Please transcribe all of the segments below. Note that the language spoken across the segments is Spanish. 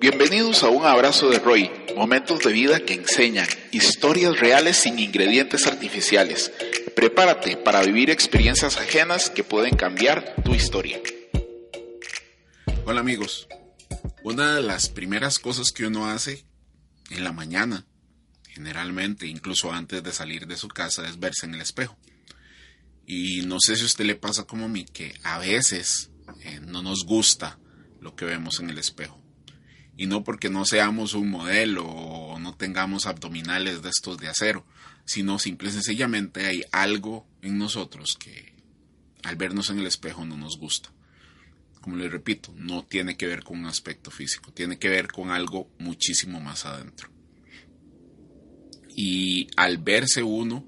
Bienvenidos a un abrazo de Roy, momentos de vida que enseñan, historias reales sin ingredientes artificiales. Prepárate para vivir experiencias ajenas que pueden cambiar tu historia. Hola amigos, una de las primeras cosas que uno hace en la mañana, generalmente, incluso antes de salir de su casa, es verse en el espejo. Y no sé si a usted le pasa como a mí, que a veces eh, no nos gusta lo que vemos en el espejo. Y no porque no seamos un modelo o no tengamos abdominales de estos de acero, sino simple y sencillamente hay algo en nosotros que al vernos en el espejo no nos gusta. Como les repito, no tiene que ver con un aspecto físico, tiene que ver con algo muchísimo más adentro. Y al verse uno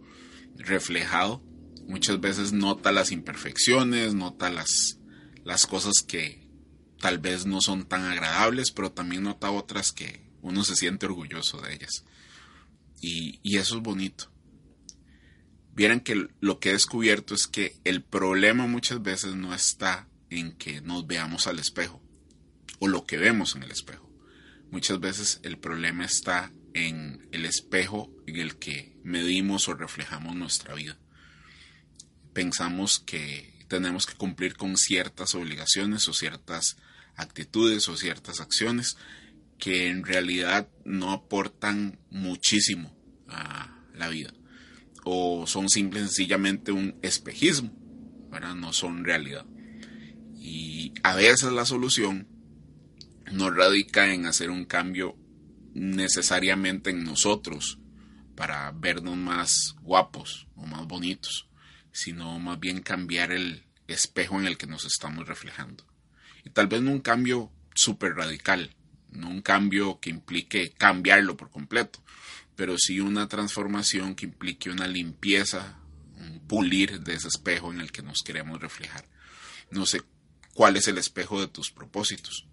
reflejado, muchas veces nota las imperfecciones, nota las, las cosas que tal vez no son tan agradables, pero también nota otras que uno se siente orgulloso de ellas. Y, eso es bonito. Vieran que lo que he descubierto es que el problema muchas veces no está en que nos veamos al espejo o lo que vemos en el espejo. Muchas veces el problema está en el espejo en el que medimos o reflejamos nuestra vida. Pensamos que tenemos que cumplir con ciertas obligaciones o ciertas actitudes o ciertas acciones que en realidad no aportan muchísimo a la vida. O son simple sencillamente un espejismo, no son realidad. Y a veces la solución no radica en hacer un cambio necesariamente en nosotros para vernos más guapos o más bonitos, sino más bien cambiar el espejo en el que nos estamos reflejando. Y tal vez no un cambio súper radical, no un cambio que implique cambiarlo por completo, pero sí una transformación que implique una limpieza, un pulir de ese espejo en el que nos queremos reflejar. No sé cuál es el espejo de tus propósitos,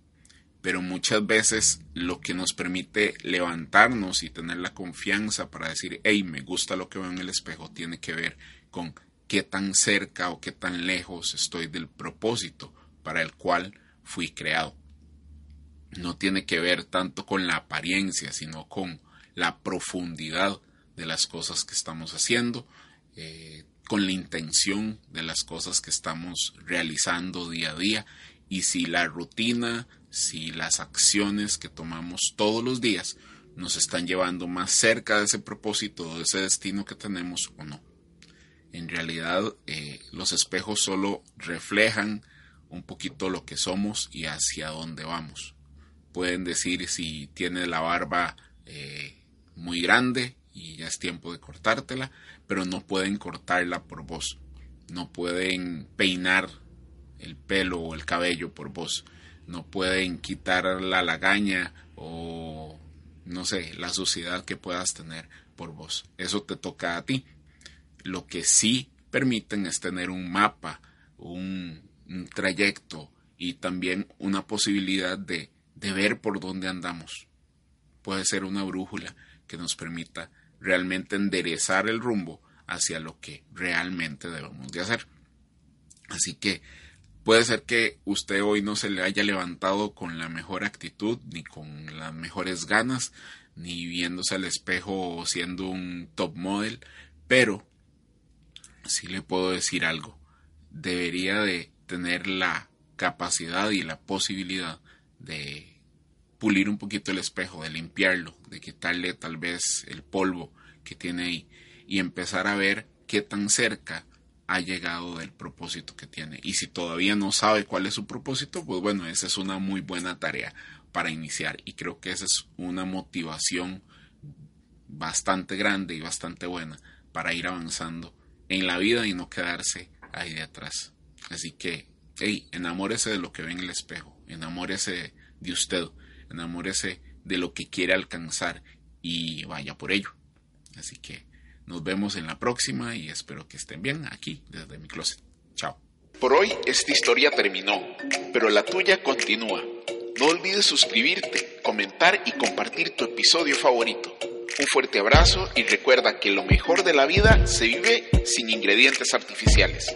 pero muchas veces lo que nos permite levantarnos y tener la confianza para decir, hey, me gusta lo que veo en el espejo, tiene que ver con qué tan cerca o qué tan lejos estoy del propósito para el cual fui creado. No tiene que ver tanto con la apariencia, sino con la profundidad de las cosas que estamos haciendo, eh, con la intención de las cosas que estamos realizando día a día y si la rutina, si las acciones que tomamos todos los días nos están llevando más cerca de ese propósito, de ese destino que tenemos o no. En realidad eh, los espejos solo reflejan un poquito lo que somos y hacia dónde vamos. Pueden decir si tiene la barba eh, muy grande y ya es tiempo de cortártela, pero no pueden cortarla por vos. No pueden peinar el pelo o el cabello por vos. No pueden quitar la lagaña o no sé, la suciedad que puedas tener por vos. Eso te toca a ti. Lo que sí permiten es tener un mapa, un, trayecto y también una posibilidad de, ver por dónde andamos. Puede ser una brújula que nos permita realmente enderezar el rumbo hacia lo que realmente debemos de hacer. Así que puede ser que usted hoy no se le haya levantado con la mejor actitud, ni con las mejores ganas, ni viéndose al espejo siendo un top model, pero sí le puedo decir algo. Debería de tener la capacidad y la posibilidad de pulir un poquito el espejo, de limpiarlo, de quitarle tal vez el polvo que tiene ahí y empezar a ver qué tan cerca ha llegado del propósito que tiene. Y si todavía no sabe cuál es su propósito, pues bueno, esa es una muy buena tarea para iniciar y creo que esa es una motivación bastante grande y bastante buena para ir avanzando en la vida y no quedarse ahí de atrás. Así que, hey, enamórese de lo que ve en el espejo, enamórese de usted, enamórese de lo que quiere alcanzar y vaya por ello. Así que nos vemos en la próxima y espero que estén bien aquí desde mi closet. Chao. Por hoy esta historia terminó, pero la tuya continúa. No olvides suscribirte, comentar y compartir tu episodio favorito. Un fuerte abrazo y recuerda que lo mejor de la vida se vive sin ingredientes artificiales.